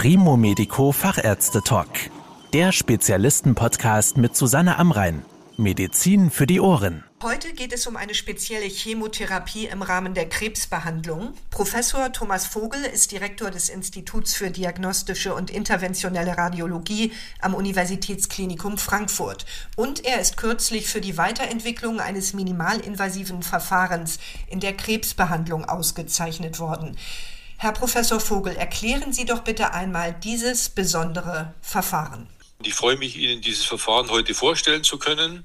Primo Medico Fachärzte Talk. Der Spezialisten-Podcast mit Susanne Amrein. Medizin für die Ohren. Heute geht es um eine spezielle Chemotherapie im Rahmen der Krebsbehandlung. Professor Thomas Vogel ist Direktor des Instituts für diagnostische und interventionelle Radiologie am Universitätsklinikum Frankfurt. Und er ist kürzlich für die Weiterentwicklung eines minimalinvasiven Verfahrens in der Krebsbehandlung ausgezeichnet worden. Herr Professor Vogel, erklären Sie doch bitte einmal dieses besondere Verfahren. Ich freue mich, Ihnen dieses Verfahren heute vorstellen zu können.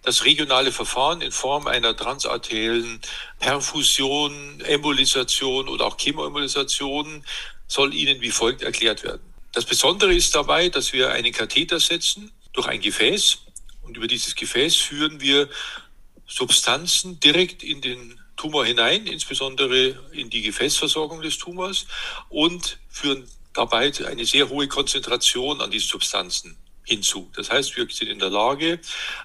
Das regionale Verfahren in Form einer transarteriellen Perfusion, Embolisation oder auch Chemoembolisation soll Ihnen wie folgt erklärt werden. Das Besondere ist dabei, dass wir einen Katheter setzen durch ein Gefäß und über dieses Gefäß führen wir Substanzen direkt in den Tumor hinein, insbesondere in die Gefäßversorgung des Tumors und führen dabei eine sehr hohe Konzentration an diesen Substanzen hinzu. Das heißt, wir sind in der Lage,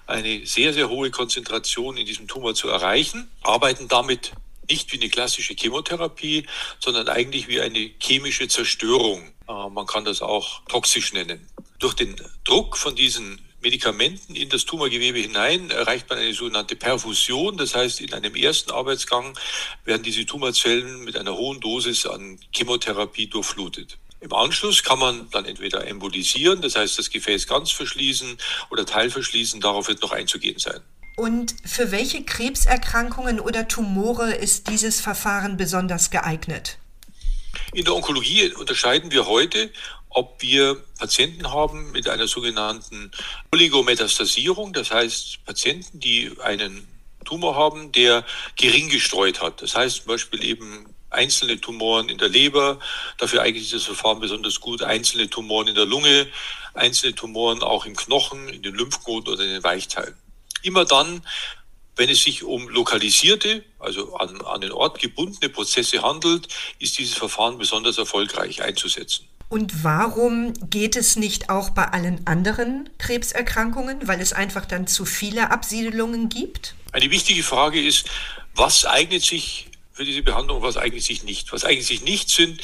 eine sehr, sehr hohe Konzentration in diesem Tumor zu erreichen, arbeiten damit nicht wie eine klassische Chemotherapie, sondern eigentlich wie eine chemische Zerstörung. Äh, man kann das auch toxisch nennen. Durch den Druck von diesen Medikamenten in das Tumorgewebe hinein erreicht man eine sogenannte Perfusion. Das heißt, in einem ersten Arbeitsgang werden diese Tumorzellen mit einer hohen Dosis an Chemotherapie durchflutet. Im Anschluss kann man dann entweder embolisieren, das heißt das Gefäß ganz verschließen oder teilverschließen. Darauf wird noch einzugehen sein. Und für welche Krebserkrankungen oder Tumore ist dieses Verfahren besonders geeignet? In der Onkologie unterscheiden wir heute, ob wir Patienten haben mit einer sogenannten Oligometastasierung, das heißt Patienten, die einen Tumor haben, der gering gestreut hat. Das heißt zum Beispiel eben einzelne Tumoren in der Leber. Dafür eignet sich das Verfahren besonders gut. Einzelne Tumoren in der Lunge, einzelne Tumoren auch im Knochen, in den Lymphknoten oder in den Weichteilen. Immer dann, wenn es sich um lokalisierte, also an, an den Ort gebundene Prozesse handelt, ist dieses Verfahren besonders erfolgreich einzusetzen. Und warum geht es nicht auch bei allen anderen Krebserkrankungen, weil es einfach dann zu viele Absiedelungen gibt? Eine wichtige Frage ist, was eignet sich für diese Behandlung, was eignet sich nicht. Was eignet sich nicht sind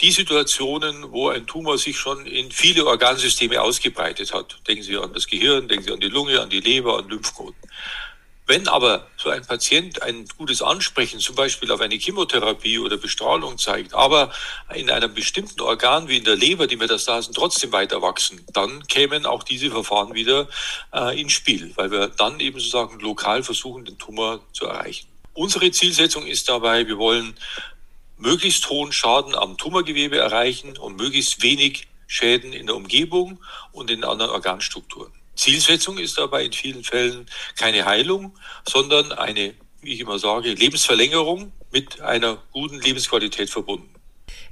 die Situationen, wo ein Tumor sich schon in viele Organsysteme ausgebreitet hat. Denken Sie an das Gehirn, denken Sie an die Lunge, an die Leber, an Lymphknoten. Wenn aber so ein Patient ein gutes Ansprechen zum Beispiel auf eine Chemotherapie oder Bestrahlung zeigt, aber in einem bestimmten Organ wie in der Leber die Metastasen trotzdem weiter wachsen, dann kämen auch diese Verfahren wieder äh, ins Spiel, weil wir dann eben sozusagen lokal versuchen, den Tumor zu erreichen. Unsere Zielsetzung ist dabei, wir wollen möglichst hohen Schaden am Tumorgewebe erreichen und möglichst wenig Schäden in der Umgebung und in anderen Organstrukturen. Zielsetzung ist dabei in vielen Fällen keine Heilung, sondern eine, wie ich immer sage, Lebensverlängerung mit einer guten Lebensqualität verbunden.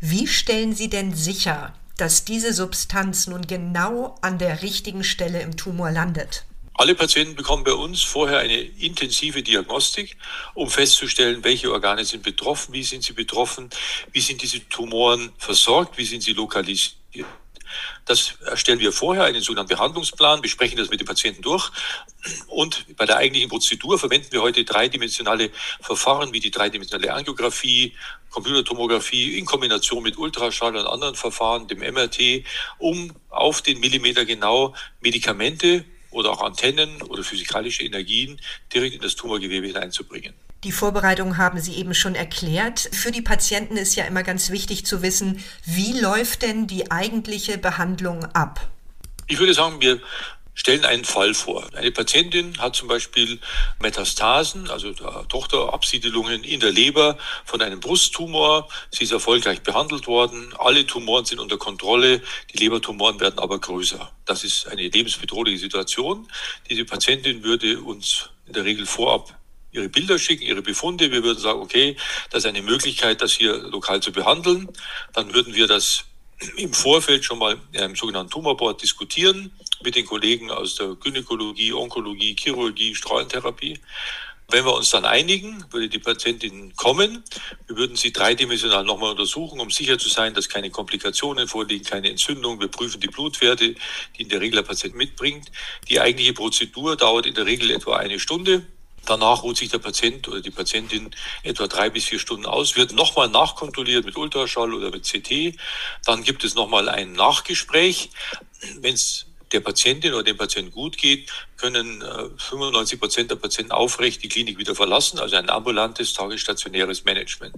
Wie stellen Sie denn sicher, dass diese Substanz nun genau an der richtigen Stelle im Tumor landet? Alle Patienten bekommen bei uns vorher eine intensive Diagnostik, um festzustellen, welche Organe sind betroffen, wie sind sie betroffen, wie sind diese Tumoren versorgt, wie sind sie lokalisiert. Das erstellen wir vorher, einen sogenannten Behandlungsplan, besprechen das mit dem Patienten durch. Und bei der eigentlichen Prozedur verwenden wir heute dreidimensionale Verfahren wie die dreidimensionale Angiografie, Computertomographie in Kombination mit Ultraschall und anderen Verfahren, dem MRT, um auf den Millimeter genau Medikamente oder auch Antennen oder physikalische Energien direkt in das Tumorgewebe hineinzubringen. Die Vorbereitung haben Sie eben schon erklärt. Für die Patienten ist ja immer ganz wichtig zu wissen, wie läuft denn die eigentliche Behandlung ab? Ich würde sagen, wir stellen einen Fall vor. Eine Patientin hat zum Beispiel Metastasen, also Tochterabsiedelungen in der Leber von einem Brusttumor. Sie ist erfolgreich behandelt worden. Alle Tumoren sind unter Kontrolle. Die Lebertumoren werden aber größer. Das ist eine lebensbedrohliche Situation. Diese Patientin würde uns in der Regel vorab ihre Bilder schicken, ihre Befunde. Wir würden sagen, okay, das ist eine Möglichkeit, das hier lokal zu behandeln. Dann würden wir das im Vorfeld schon mal in einem sogenannten Tumorboard diskutieren mit den Kollegen aus der Gynäkologie, Onkologie, Chirurgie, Strahlentherapie. Wenn wir uns dann einigen, würde die Patientin kommen. Wir würden sie dreidimensional nochmal untersuchen, um sicher zu sein, dass keine Komplikationen vorliegen, keine Entzündung. Wir prüfen die Blutwerte, die in der Regel der Patient mitbringt. Die eigentliche Prozedur dauert in der Regel etwa eine Stunde. Danach ruht sich der Patient oder die Patientin etwa drei bis vier Stunden aus, wird nochmal nachkontrolliert mit Ultraschall oder mit CT. Dann gibt es nochmal ein Nachgespräch. Wenn es der Patientin oder dem Patienten gut geht, können 95 äh, Prozent der Patienten aufrecht die Klinik wieder verlassen, also ein ambulantes, tagesstationäres Management.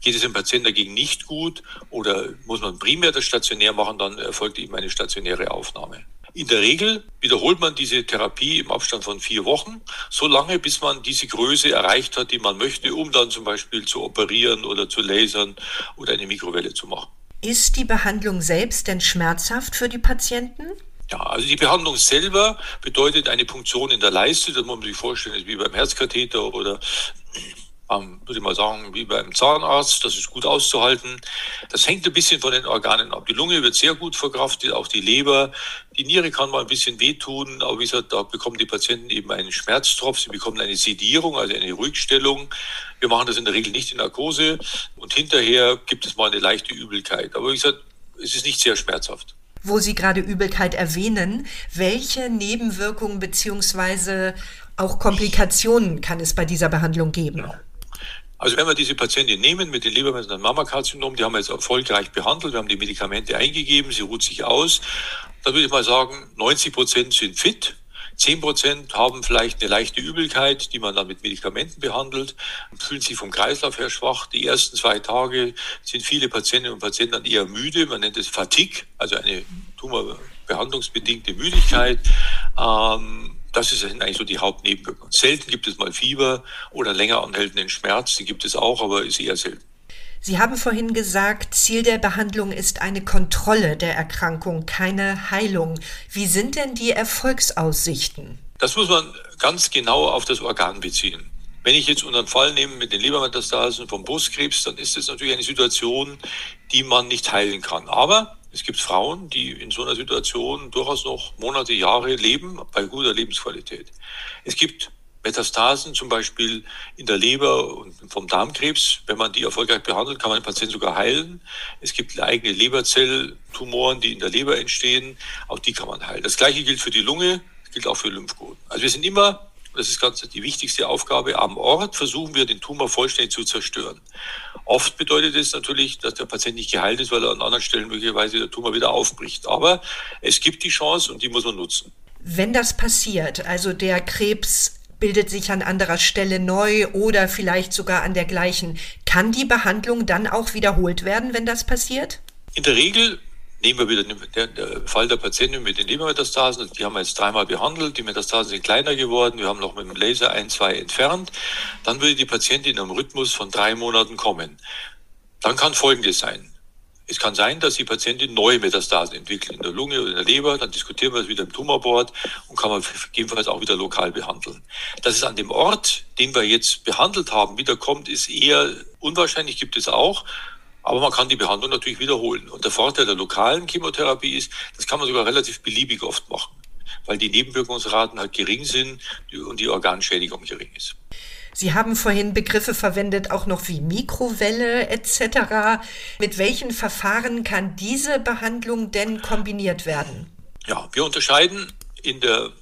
Geht es dem Patienten dagegen nicht gut oder muss man primär das stationär machen, dann erfolgt eben eine stationäre Aufnahme. In der Regel wiederholt man diese Therapie im Abstand von vier Wochen, so lange, bis man diese Größe erreicht hat, die man möchte, um dann zum Beispiel zu operieren oder zu lasern oder eine Mikrowelle zu machen. Ist die Behandlung selbst denn schmerzhaft für die Patienten? Ja, also die Behandlung selber bedeutet eine Punktion in der Leiste, das muss man sich vorstellen, ist wie beim Herzkatheter oder ähm, würde ich mal sagen, wie beim Zahnarzt, das ist gut auszuhalten. Das hängt ein bisschen von den Organen ab. Die Lunge wird sehr gut verkraftet, auch die Leber. Die Niere kann mal ein bisschen wehtun, aber wie gesagt, da bekommen die Patienten eben einen Schmerztropf, sie bekommen eine Sedierung, also eine Ruhigstellung. Wir machen das in der Regel nicht in Narkose und hinterher gibt es mal eine leichte Übelkeit. Aber wie gesagt, es ist nicht sehr schmerzhaft wo Sie gerade Übelkeit erwähnen. Welche Nebenwirkungen beziehungsweise auch Komplikationen kann es bei dieser Behandlung geben? Ja. Also wenn wir diese Patientin nehmen mit den und Mammakarzinom, die haben wir jetzt erfolgreich behandelt, wir haben die Medikamente eingegeben, sie ruht sich aus, dann würde ich mal sagen, 90 Prozent sind fit, 10 Prozent haben vielleicht eine leichte Übelkeit, die man dann mit Medikamenten behandelt, fühlen sich vom Kreislauf her schwach. Die ersten zwei Tage sind viele Patientinnen und Patienten dann eher müde. Man nennt es Fatigue, also eine tumorbehandlungsbedingte Müdigkeit. Ähm, das sind eigentlich so die Hauptnebenwirkungen. Selten gibt es mal Fieber oder länger anhaltenden Schmerz, die gibt es auch, aber ist eher selten. Sie haben vorhin gesagt, Ziel der Behandlung ist eine Kontrolle der Erkrankung, keine Heilung. Wie sind denn die Erfolgsaussichten? Das muss man ganz genau auf das Organ beziehen. Wenn ich jetzt unseren Fall nehme mit den Lebermetastasen vom Brustkrebs, dann ist das natürlich eine Situation, die man nicht heilen kann. Aber es gibt Frauen, die in so einer Situation durchaus noch Monate, Jahre leben bei guter Lebensqualität. Es gibt Metastasen zum Beispiel in der Leber und vom Darmkrebs. Wenn man die erfolgreich behandelt, kann man den Patienten sogar heilen. Es gibt eigene Leberzelltumoren, die in der Leber entstehen. Auch die kann man heilen. Das Gleiche gilt für die Lunge, gilt auch für Lymphknoten. Also wir sind immer, das ist ganz die wichtigste Aufgabe, am Ort versuchen wir den Tumor vollständig zu zerstören. Oft bedeutet es natürlich, dass der Patient nicht geheilt ist, weil er an anderen Stellen möglicherweise der Tumor wieder aufbricht. Aber es gibt die Chance und die muss man nutzen. Wenn das passiert, also der Krebs bildet sich an anderer Stelle neu oder vielleicht sogar an der gleichen, kann die Behandlung dann auch wiederholt werden, wenn das passiert? In der Regel Nehmen wir wieder den, Fall der Patientin mit den Lebermetastasen. Die haben wir jetzt dreimal behandelt. Die Metastasen sind kleiner geworden. Wir haben noch mit dem Laser ein, zwei entfernt. Dann würde die Patientin im Rhythmus von drei Monaten kommen. Dann kann Folgendes sein. Es kann sein, dass die Patientin neue Metastasen entwickelt in der Lunge oder in der Leber. Dann diskutieren wir es wieder im Tumorboard und kann man gegebenenfalls auch wieder lokal behandeln. Dass es an dem Ort, den wir jetzt behandelt haben, wiederkommt, ist eher unwahrscheinlich, gibt es auch. Aber man kann die Behandlung natürlich wiederholen. Und der Vorteil der lokalen Chemotherapie ist, das kann man sogar relativ beliebig oft machen, weil die Nebenwirkungsraten halt gering sind und die Organschädigung gering ist. Sie haben vorhin Begriffe verwendet, auch noch wie Mikrowelle etc. Mit welchen Verfahren kann diese Behandlung denn kombiniert werden? Ja, wir unterscheiden in der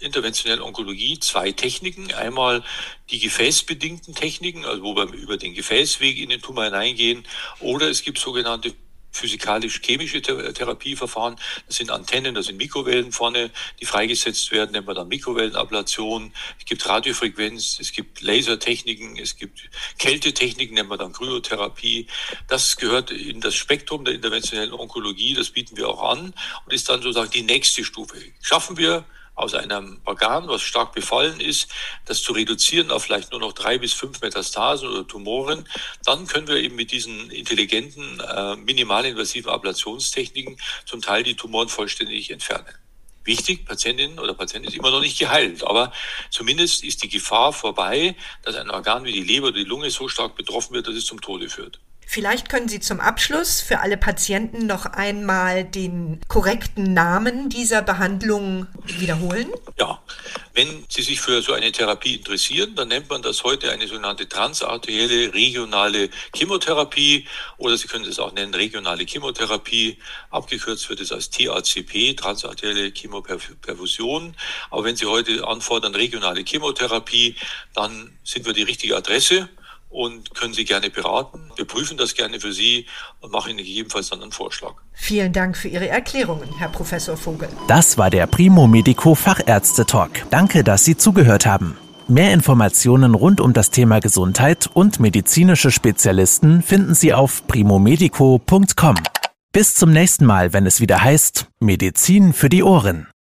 interventionellen Onkologie zwei Techniken. Einmal die gefäßbedingten Techniken, also wo wir über den Gefäßweg in den Tumor hineingehen, oder es gibt sogenannte physikalisch-chemische Therapieverfahren. Das sind Antennen, das sind Mikrowellen vorne, die freigesetzt werden, nennt man dann Mikrowellenablation. Es gibt Radiofrequenz, es gibt Lasertechniken, es gibt Kältetechniken, nennt man dann Kryotherapie. Das gehört in das Spektrum der interventionellen Onkologie, das bieten wir auch an und ist dann sozusagen die nächste Stufe. Schaffen wir aus einem Organ, was stark befallen ist, das zu reduzieren auf vielleicht nur noch drei bis fünf Metastasen oder Tumoren, dann können wir eben mit diesen intelligenten, äh, minimalinvasiven Ablationstechniken zum Teil die Tumoren vollständig entfernen. Wichtig, Patientin oder Patient ist immer noch nicht geheilt, aber zumindest ist die Gefahr vorbei, dass ein Organ wie die Leber oder die Lunge so stark betroffen wird, dass es zum Tode führt. Vielleicht können Sie zum Abschluss für alle Patienten noch einmal den korrekten Namen dieser Behandlung wiederholen. Ja, Wenn Sie sich für so eine Therapie interessieren, dann nennt man das heute eine sogenannte transarterielle regionale Chemotherapie oder Sie können es auch nennen regionale Chemotherapie. Abgekürzt wird es als TACP, transarterielle Chemoperfusion. Aber wenn Sie heute anfordern regionale Chemotherapie, dann sind wir die richtige Adresse und können Sie gerne beraten. Wir prüfen das gerne für Sie und machen Ihnen gegebenenfalls dann einen Vorschlag. Vielen Dank für Ihre Erklärungen, Herr Professor Vogel. Das war der Primo Medico Fachärzte Talk. Danke, dass Sie zugehört haben. Mehr Informationen rund um das Thema Gesundheit und medizinische Spezialisten finden Sie auf primomedico.com. Bis zum nächsten Mal, wenn es wieder heißt Medizin für die Ohren.